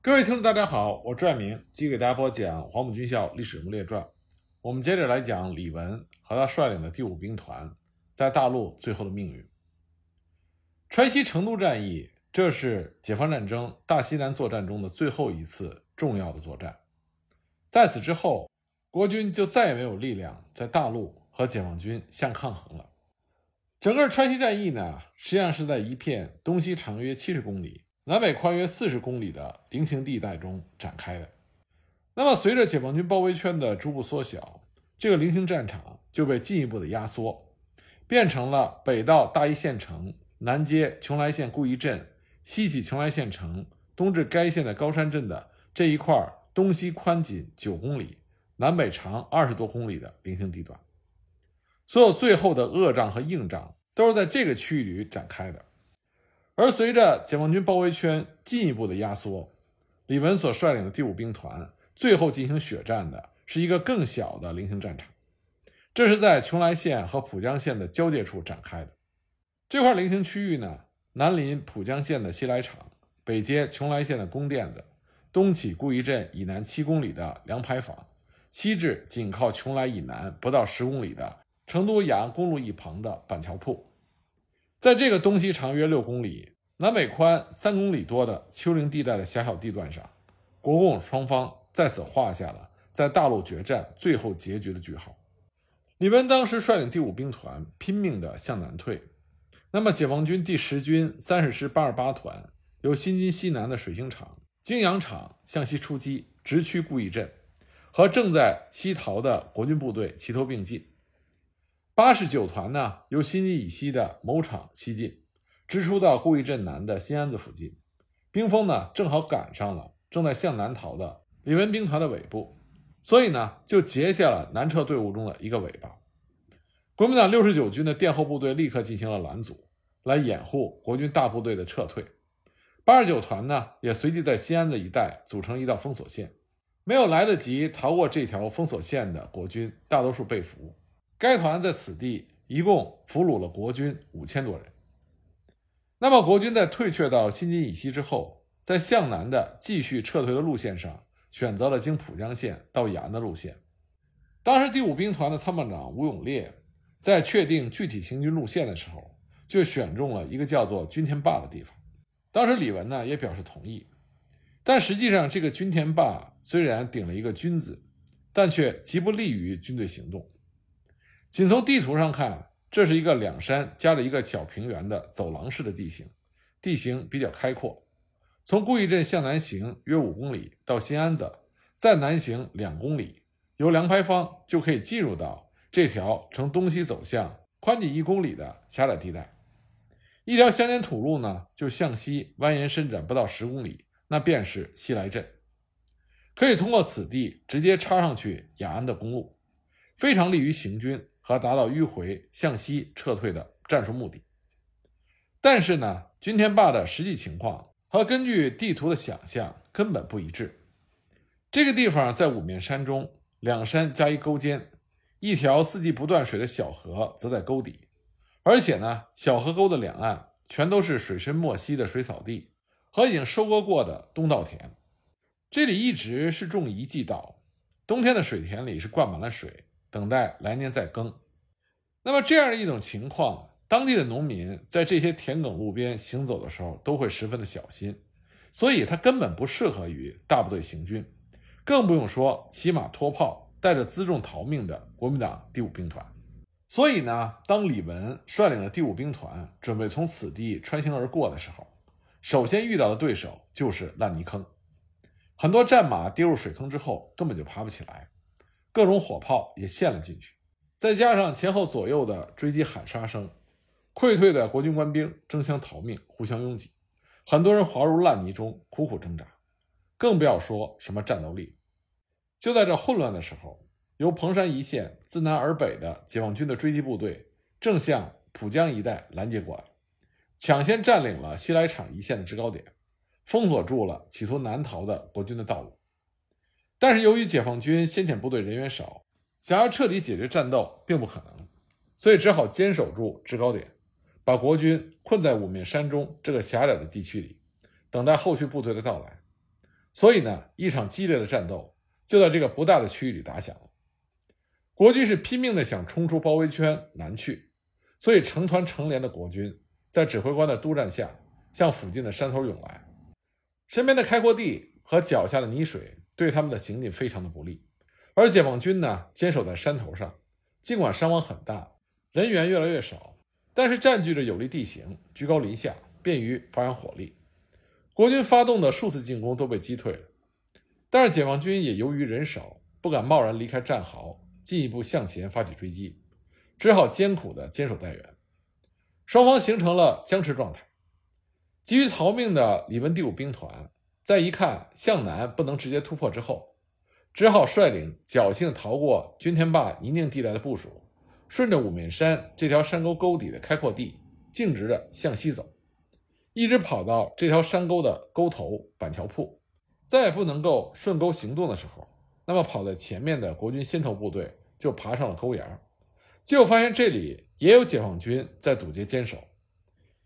各位听众，大家好，我拽明，继续给大家播讲《黄埔军校历史人物列传》。我们接着来讲李文和他率领的第五兵团在大陆最后的命运。川西成都战役，这是解放战争大西南作战中的最后一次重要的作战。在此之后，国军就再也没有力量在大陆和解放军相抗衡了。整个川西战役呢，实际上是在一片东西长约七十公里。南北宽约四十公里的菱形地带中展开的。那么，随着解放军包围圈的逐步缩小，这个菱形战场就被进一步的压缩，变成了北到大邑县城，南接邛崃县固邑镇，西起邛崃县城，东至该县的高山镇的这一块东西宽仅九公里、南北长二十多公里的菱形地段。所有最后的恶仗和硬仗都是在这个区域里展开的。而随着解放军包围圈进一步的压缩，李文所率领的第五兵团最后进行血战的是一个更小的菱形战场，这是在邛崃县和浦江县的交界处展开的。这块菱形区域呢，南临浦江县的西来场，北接邛崃县的宫甸子，东起固邑镇以南七公里的粮牌坊，西至紧靠邛崃以南不到十公里的成都雅安公路一旁的板桥铺。在这个东西长约六公里、南北宽三公里多的丘陵地带的狭小地段上，国共双方在此画下了在大陆决战最后结局的句号。李文当时率领第五兵团拼命地向南退，那么解放军第十军三十师八十八团由新津西南的水星厂、泾阳厂向西出击，直趋固驿镇，和正在西逃的国军部队齐头并进。八十九团呢，由新津以西的某场西进，直出到固邑镇南的新安子附近。兵锋呢，正好赶上了正在向南逃的李文兵团的尾部，所以呢，就截下了南撤队伍中的一个尾巴。国民党六十九军的殿后部队立刻进行了拦阻，来掩护国军大部队的撤退。八十九团呢，也随即在新安子一带组成一道封锁线。没有来得及逃过这条封锁线的国军，大多数被俘。该团在此地一共俘虏了国军五千多人。那么，国军在退却到新津以西之后，在向南的继续撤退的路线上，选择了经浦江县到雅安的路线。当时第五兵团的参谋长吴永烈在确定具体行军路线的时候，就选中了一个叫做军田坝的地方。当时李文呢也表示同意，但实际上这个军田坝虽然顶了一个“军”字，但却极不利于军队行动。仅从地图上看，这是一个两山夹着一个小平原的走廊式的地形，地形比较开阔。从固邑镇向南行约五公里到新安子，再南行两公里，由粮牌坊就可以进入到这条呈东西走向、宽仅一公里的狭窄地带。一条乡间土路呢，就向西蜿蜒伸展不到十公里，那便是西来镇，可以通过此地直接插上去雅安的公路，非常利于行军。和达到迂回向西撤退的战术目的，但是呢，军田坝的实际情况和根据地图的想象根本不一致。这个地方在五面山中，两山加一沟间，一条四季不断水的小河则在沟底，而且呢，小河沟的两岸全都是水深没溪的水草地和已经收割过的冬稻田。这里一直是种一季稻，冬天的水田里是灌满了水。等待来年再耕，那么这样一种情况，当地的农民在这些田埂路边行走的时候都会十分的小心，所以它根本不适合于大部队行军，更不用说骑马拖炮带着辎重逃命的国民党第五兵团。所以呢，当李文率领的第五兵团准备从此地穿行而过的时候，首先遇到的对手就是烂泥坑，很多战马跌入水坑之后根本就爬不起来。各种火炮也陷了进去，再加上前后左右的追击喊杀声，溃退的国军官兵争相逃命，互相拥挤，很多人滑入烂泥中，苦苦挣扎，更不要说什么战斗力。就在这混乱的时候，由彭山一线自南而北的解放军的追击部队正向浦江一带拦截过来，抢先占领了西来场一线的制高点，封锁住了企图南逃的国军的道路。但是由于解放军先遣部队人员少，想要彻底解决战斗并不可能，所以只好坚守住制高点，把国军困在五面山中这个狭窄的地区里，等待后续部队的到来。所以呢，一场激烈的战斗就在这个不大的区域里打响了。国军是拼命的想冲出包围圈南去，所以成团成连的国军在指挥官的督战下，向附近的山头涌来。身边的开阔地和脚下的泥水对他们的行进非常的不利，而解放军呢坚守在山头上，尽管伤亡很大，人员越来越少，但是占据着有利地形，居高临下，便于发扬火力。国军发动的数次进攻都被击退了，但是解放军也由于人少，不敢贸然离开战壕。进一步向前发起追击，只好艰苦地坚守待援。双方形成了僵持状态。急于逃命的李文第五兵团，在一看向南不能直接突破之后，只好率领侥幸逃过军天坝泥泞地带的部署，顺着五面山这条山沟沟底的开阔地，径直地向西走，一直跑到这条山沟的沟头板桥铺。再也不能够顺沟行动的时候。那么跑在前面的国军先头部队就爬上了沟沿，结果发现这里也有解放军在堵截坚守。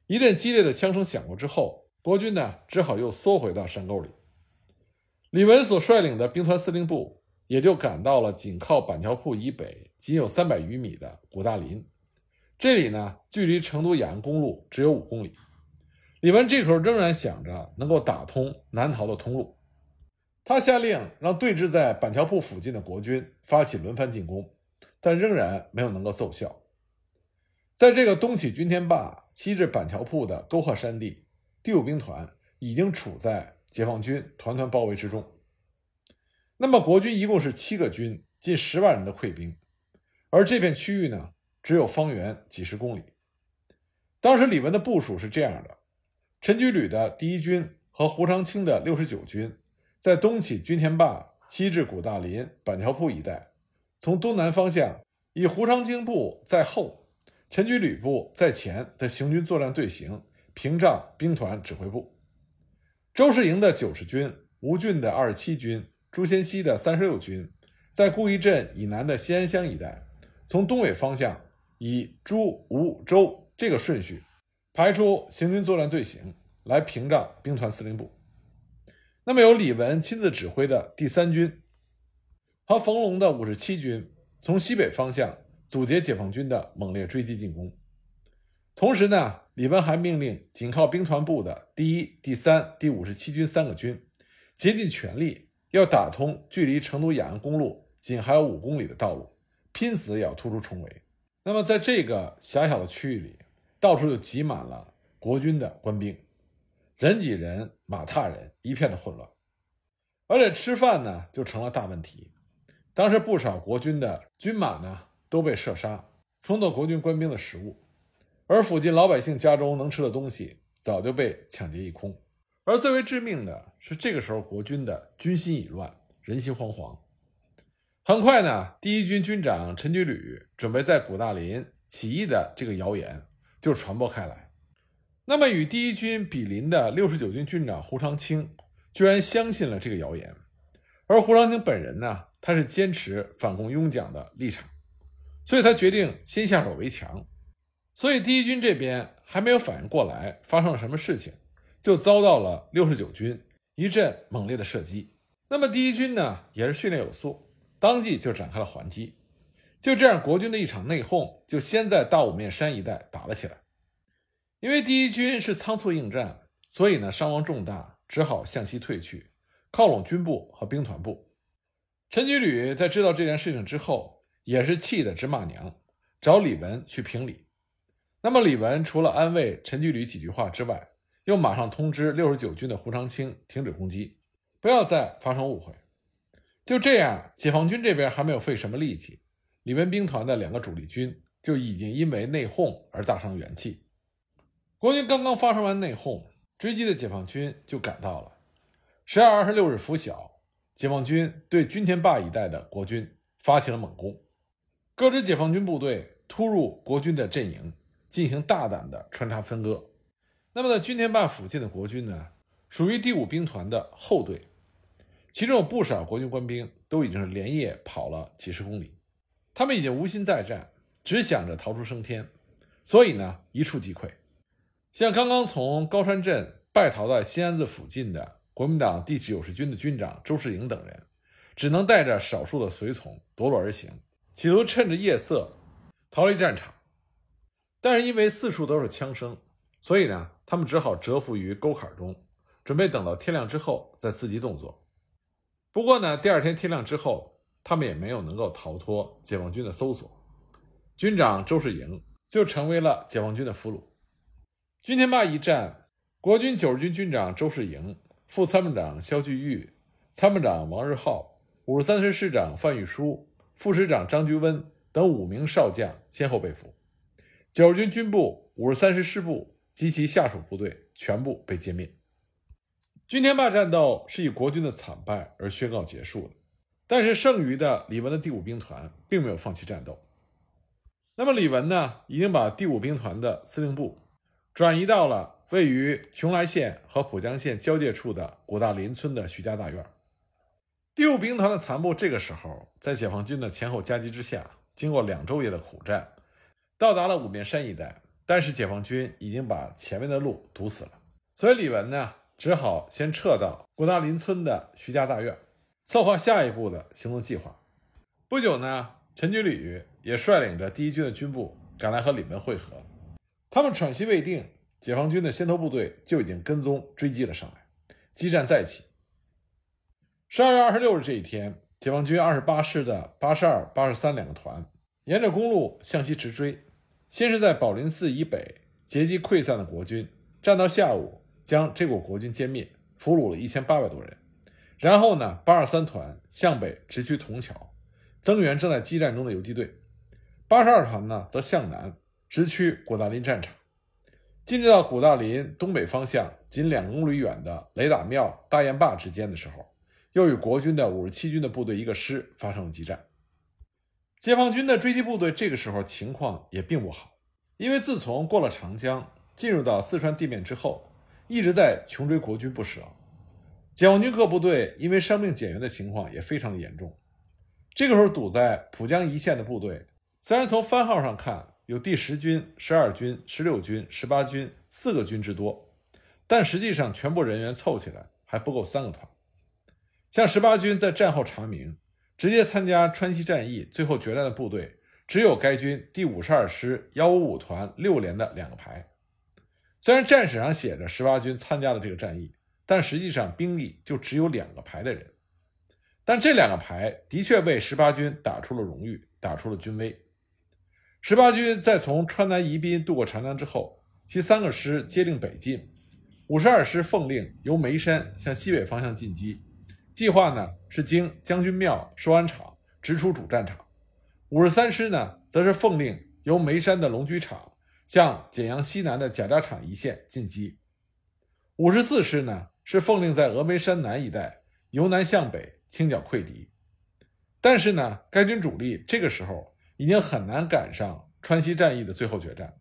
一阵激烈的枪声响过之后，国军呢只好又缩回到山沟里。李文所率领的兵团司令部也就赶到了紧靠板桥铺以北仅有三百余米的古大林，这里呢距离成都雅安公路只有五公里。李文这口仍然想着能够打通南逃的通路。他下令让对峙在板桥铺附近的国军发起轮番进攻，但仍然没有能够奏效。在这个东起军天坝、西至板桥铺的沟壑山地，第五兵团已经处在解放军团团包围之中。那么，国军一共是七个军，近十万人的溃兵，而这片区域呢，只有方圆几十公里。当时李文的部署是这样的：陈居旅的第一军和胡长清的六十九军。在东起军田坝，西至古大林、板桥铺一带，从东南方向以胡长清部在后、陈居旅部在前的行军作战队形屏障兵团指挥部。周世营的九十军、吴俊的二十七军、朱先熙的三十六军，在顾义镇以南的西安乡一带，从东北方向以朱、吴、周这个顺序排出行军作战队形来屏障兵团司令部。那么由李文亲自指挥的第三军和冯龙的五十七军从西北方向阻截解放军的猛烈追击进攻。同时呢，李文还命令紧靠兵团部的第一、第三、第五十七军三个军，竭尽全力要打通距离成都雅安公路仅还有五公里的道路，拼死也要突出重围。那么在这个狭小的区域里，到处就挤满了国军的官兵。人挤人，马踏人，一片的混乱，而且吃饭呢就成了大问题。当时不少国军的军马呢都被射杀，充作国军官兵的食物，而附近老百姓家中能吃的东西早就被抢劫一空。而最为致命的是，这个时候国军的军心已乱，人心惶惶。很快呢，第一军军长陈居旅准备在古大林起义的这个谣言就传播开来。那么，与第一军比邻的六十九军军长胡长清居然相信了这个谣言，而胡长清本人呢，他是坚持反共拥蒋的立场，所以他决定先下手为强。所以第一军这边还没有反应过来发生了什么事情，就遭到了六十九军一阵猛烈的射击。那么第一军呢，也是训练有素，当即就展开了还击。就这样，国军的一场内讧就先在大五面山一带打了起来。因为第一军是仓促应战，所以呢伤亡重大，只好向西退去，靠拢军部和兵团部。陈居旅在知道这件事情之后，也是气得直骂娘，找李文去评理。那么李文除了安慰陈菊旅几句话之外，又马上通知六十九军的胡长清停止攻击，不要再发生误会。就这样，解放军这边还没有费什么力气，李文兵团的两个主力军就已经因为内讧而大伤元气。国军刚刚发生完内讧，追击的解放军就赶到了。十二月二十六日拂晓，解放军对军田坝一带的国军发起了猛攻。各支解放军部队突入国军的阵营，进行大胆的穿插分割。那么，在军田坝附近的国军呢，属于第五兵团的后队，其中有不少国军官兵都已经是连夜跑了几十公里，他们已经无心再战，只想着逃出升天，所以呢，一触即溃。像刚刚从高山镇败逃在新安子附近的国民党第九十军的军长周世营等人，只能带着少数的随从夺路而行，企图趁着夜色逃离战场。但是因为四处都是枪声，所以呢，他们只好蛰伏于沟坎中，准备等到天亮之后再伺机动作。不过呢，第二天天亮之后，他们也没有能够逃脱解放军的搜索，军长周世营就成为了解放军的俘虏。军天坝一战，国军九十军军长周世营、副参谋长肖巨玉、参谋长王日浩、五十三师师长范玉书、副师长张居温等五名少将先后被俘。九十军军部、五十三师师部及其下属部队全部被歼灭。军天坝战斗是以国军的惨败而宣告结束的，但是剩余的李文的第五兵团并没有放弃战斗。那么李文呢，已经把第五兵团的司令部转移到了位于邛崃县和浦江县交界处的古大林村的徐家大院。第五兵团的残部这个时候在解放军的前后夹击之下，经过两昼夜的苦战。到达了五面山一带，但是解放军已经把前面的路堵死了，所以李文呢只好先撤到郭大林村的徐家大院，策划下一步的行动计划。不久呢，陈居旅也率领着第一军的军部赶来和李文会合。他们喘息未定，解放军的先头部队就已经跟踪追击了上来，激战再起。十二月二十六日这一天，解放军二十八师的八十二、八十三两个团沿着公路向西直追。先是在宝林寺以北截击溃散的国军，战到下午将这股国军歼灭，俘虏了一千八百多人。然后呢，八二三团向北直趋铜桥，增援正在激战中的游击队。八十二团呢，则向南直趋古大林战场。进入到古大林东北方向仅两公里远的雷打庙大雁坝之间的时候，又与国军的五十七军的部队一个师发生了激战。解放军的追击部队这个时候情况也并不好，因为自从过了长江，进入到四川地面之后，一直在穷追国军不舍。解放军各部队因为伤病减员的情况也非常的严重。这个时候堵在浦江一线的部队，虽然从番号上看有第十军、十二军、十六军、十八军四个军之多，但实际上全部人员凑起来还不够三个团。像十八军在战后查明。直接参加川西战役最后决战的部队，只有该军第五十二师幺五五团六连的两个排。虽然战史上写着十八军参加了这个战役，但实际上兵力就只有两个排的人。但这两个排的确为十八军打出了荣誉，打出了军威。十八军在从川南宜宾渡过长江之后，其三个师接令北进，五十二师奉令由眉山向西北方向进击。计划呢是经将军庙、寿安场直出主战场，五十三师呢则是奉令由眉山的龙驹场向简阳西南的贾家场一线进击，五十四师呢是奉令在峨眉山南一带由南向北清剿溃敌。但是呢，该军主力这个时候已经很难赶上川西战役的最后决战。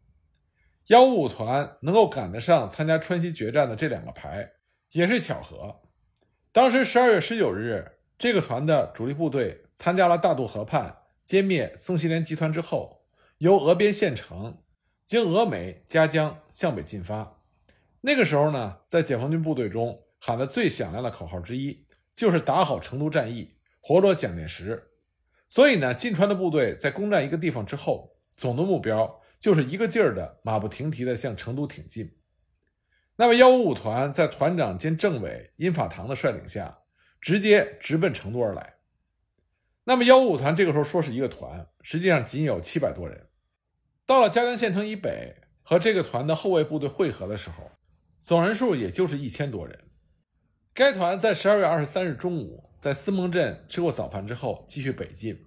幺五五团能够赶得上参加川西决战的这两个排，也是巧合。当时十二月十九日，这个团的主力部队参加了大渡河畔歼灭宋希濂集团之后，由峨边县城经峨眉、夹江向北进发。那个时候呢，在解放军部队中喊的最响亮的口号之一，就是打好成都战役，活捉蒋介石。所以呢，进川的部队在攻占一个地方之后，总的目标就是一个劲儿的马不停蹄地向成都挺进。那么，幺五五团在团长兼政委殷法堂的率领下，直接直奔成都而来。那么，幺五五团这个时候说是一个团，实际上仅有七百多人。到了嘉江县城以北，和这个团的后卫部队会合的时候，总人数也就是一千多人。该团在十二月二十三日中午在思盟镇吃过早饭之后，继续北进。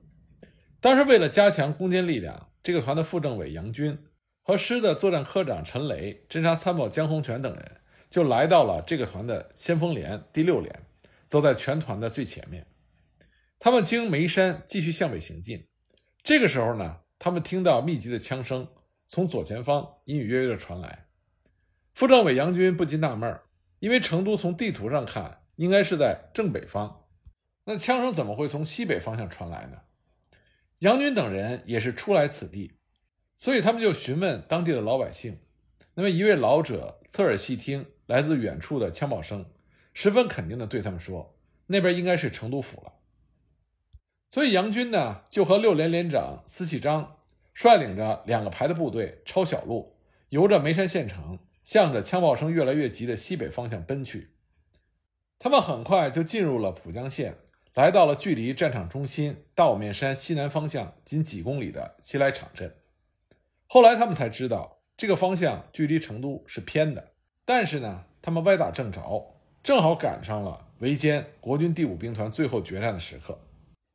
当时为了加强攻坚力量，这个团的副政委杨军。和师的作战科长陈雷、侦察参谋江洪全等人就来到了这个团的先锋连第六连，走在全团的最前面。他们经眉山继续向北行进。这个时候呢，他们听到密集的枪声从左前方隐隐约约的传来。副政委杨军不禁纳闷因为成都从地图上看应该是在正北方，那枪声怎么会从西北方向传来呢？杨军等人也是初来此地。所以他们就询问当地的老百姓，那么一位老者侧耳细听来自远处的枪炮声，十分肯定地对他们说：“那边应该是成都府了。”所以杨军呢，就和六连连长司启章率领着两个排的部队抄小路，由着眉山县城，向着枪炮声越来越急的西北方向奔去。他们很快就进入了浦江县，来到了距离战场中心大五面山西南方向仅几公里的西来场镇。后来他们才知道，这个方向距离成都是偏的，但是呢，他们歪打正着，正好赶上了围歼国军第五兵团最后决战的时刻。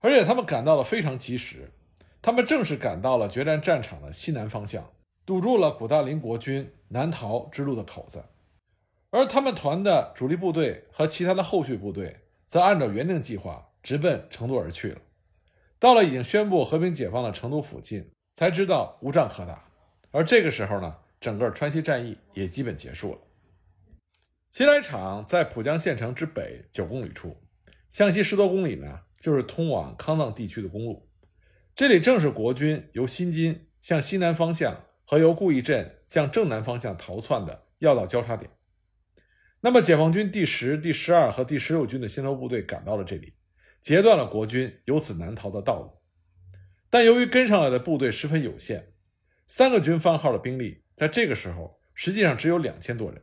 而且他们赶到了非常及时，他们正是赶到了决战战场的西南方向，堵住了古大林国军南逃之路的口子。而他们团的主力部队和其他的后续部队，则按照原定计划直奔成都而去了。到了已经宣布和平解放的成都附近，才知道无仗可打。而这个时候呢，整个川西战役也基本结束了。西来场在浦江县城之北九公里处，向西十多公里呢。就是通往康藏地区的公路，这里正是国军由新津向西南方向和由顾义镇向正南方向逃窜的要道交叉点。那么，解放军第十、第十二和第十六军的先头部队赶到了这里，截断了国军由此南逃的道路。但由于跟上来的部队十分有限，三个军番号的兵力在这个时候实际上只有两千多人，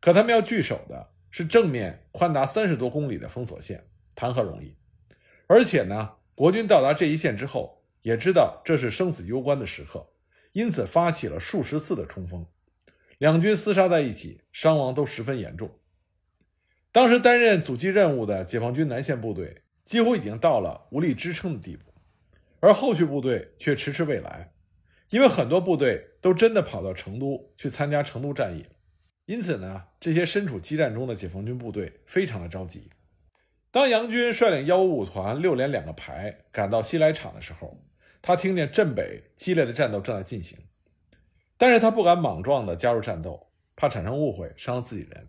可他们要据守的是正面宽达三十多公里的封锁线，谈何容易？而且呢，国军到达这一线之后，也知道这是生死攸关的时刻，因此发起了数十次的冲锋，两军厮杀在一起，伤亡都十分严重。当时担任阻击任务的解放军南线部队几乎已经到了无力支撑的地步，而后续部队却迟迟未来，因为很多部队都真的跑到成都去参加成都战役了。因此呢，这些身处激战中的解放军部队非常的着急。当杨军率领幺五五团六连两个排赶到西来场的时候，他听见镇北激烈的战斗正在进行，但是他不敢莽撞地加入战斗，怕产生误会伤了自己人，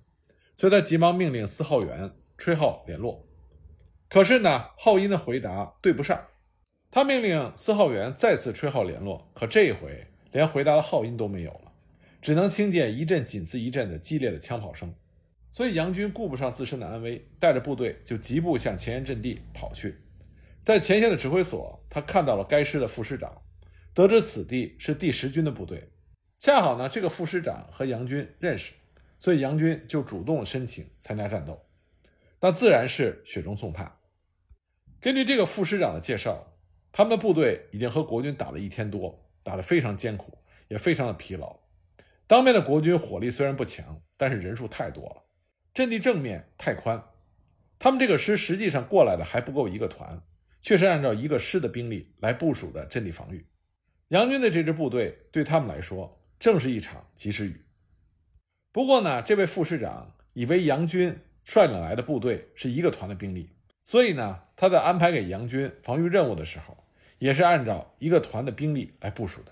所以他急忙命令司号员吹号联络。可是呢，号音的回答对不上，他命令司号员再次吹号联络，可这一回连回答的号音都没有了，只能听见一阵紧似一阵的激烈的枪炮声。所以杨军顾不上自身的安危，带着部队就疾步向前沿阵地跑去。在前线的指挥所，他看到了该师的副师长，得知此地是第十军的部队，恰好呢，这个副师长和杨军认识，所以杨军就主动申请参加战斗，那自然是雪中送炭。根据这个副师长的介绍，他们的部队已经和国军打了一天多，打得非常艰苦，也非常的疲劳。当面的国军火力虽然不强，但是人数太多了。阵地正面太宽，他们这个师实际上过来的还不够一个团，却是按照一个师的兵力来部署的阵地防御。杨军的这支部队对他们来说正是一场及时雨。不过呢，这位副师长以为杨军率领来的部队是一个团的兵力，所以呢，他在安排给杨军防御任务的时候，也是按照一个团的兵力来部署的。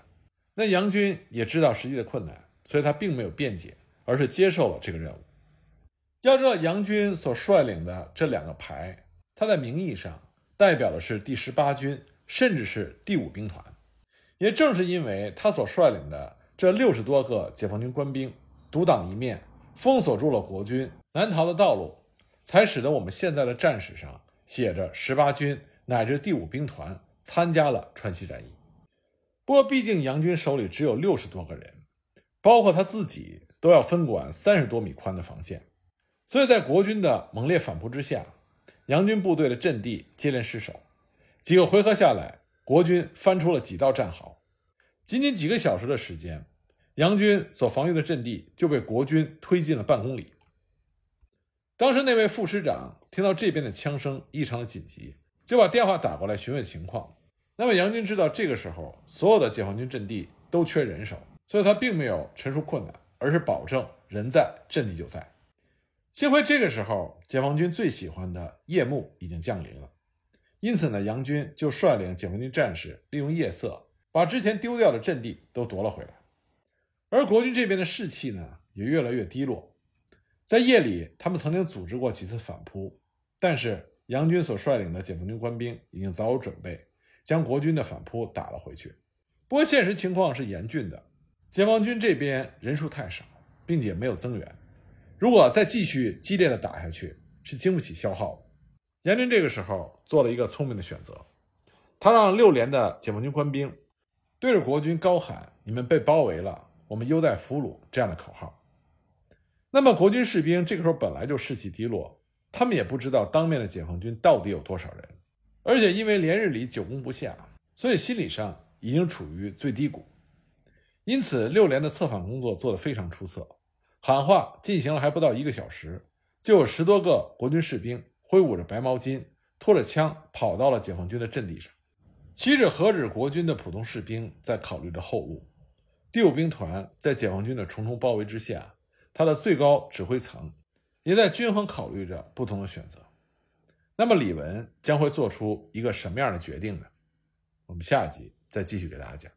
那杨军也知道实际的困难，所以他并没有辩解，而是接受了这个任务。要知道，杨军所率领的这两个排，他在名义上代表的是第十八军，甚至是第五兵团。也正是因为他所率领的这六十多个解放军官兵独当一面，封锁住了国军南逃的道路，才使得我们现在的战史上写着十八军乃至第五兵团参加了川西战役。不过，毕竟杨军手里只有六十多个人，包括他自己都要分管三十多米宽的防线。所以在国军的猛烈反扑之下，杨军部队的阵地接连失守，几个回合下来，国军翻出了几道战壕。仅仅几个小时的时间，杨军所防御的阵地就被国军推进了半公里。当时那位副师长听到这边的枪声异常的紧急，就把电话打过来询问情况。那么杨军知道这个时候所有的解放军阵地都缺人手，所以他并没有陈述困难，而是保证人在阵地就在。幸亏这个时候，解放军最喜欢的夜幕已经降临了，因此呢，杨军就率领解放军战士利用夜色，把之前丢掉的阵地都夺了回来。而国军这边的士气呢，也越来越低落。在夜里，他们曾经组织过几次反扑，但是杨军所率领的解放军官兵已经早有准备，将国军的反扑打了回去。不过，现实情况是严峻的，解放军这边人数太少，并且没有增援。如果再继续激烈的打下去，是经不起消耗的。严军这个时候做了一个聪明的选择，他让六连的解放军官兵对着国军高喊：“你们被包围了，我们优待俘虏”这样的口号。那么国军士兵这个时候本来就士气低落，他们也不知道当面的解放军到底有多少人，而且因为连日里久攻不下，所以心理上已经处于最低谷。因此，六连的策反工作做得非常出色。喊话进行了还不到一个小时，就有十多个国军士兵挥舞着白毛巾，拖着枪跑到了解放军的阵地上。其实何止国军的普通士兵在考虑着后路，第五兵团在解放军的重重包围之下。他的最高指挥层也在均衡考虑着不同的选择。那么李文将会做出一个什么样的决定呢？我们下一集再继续给大家讲。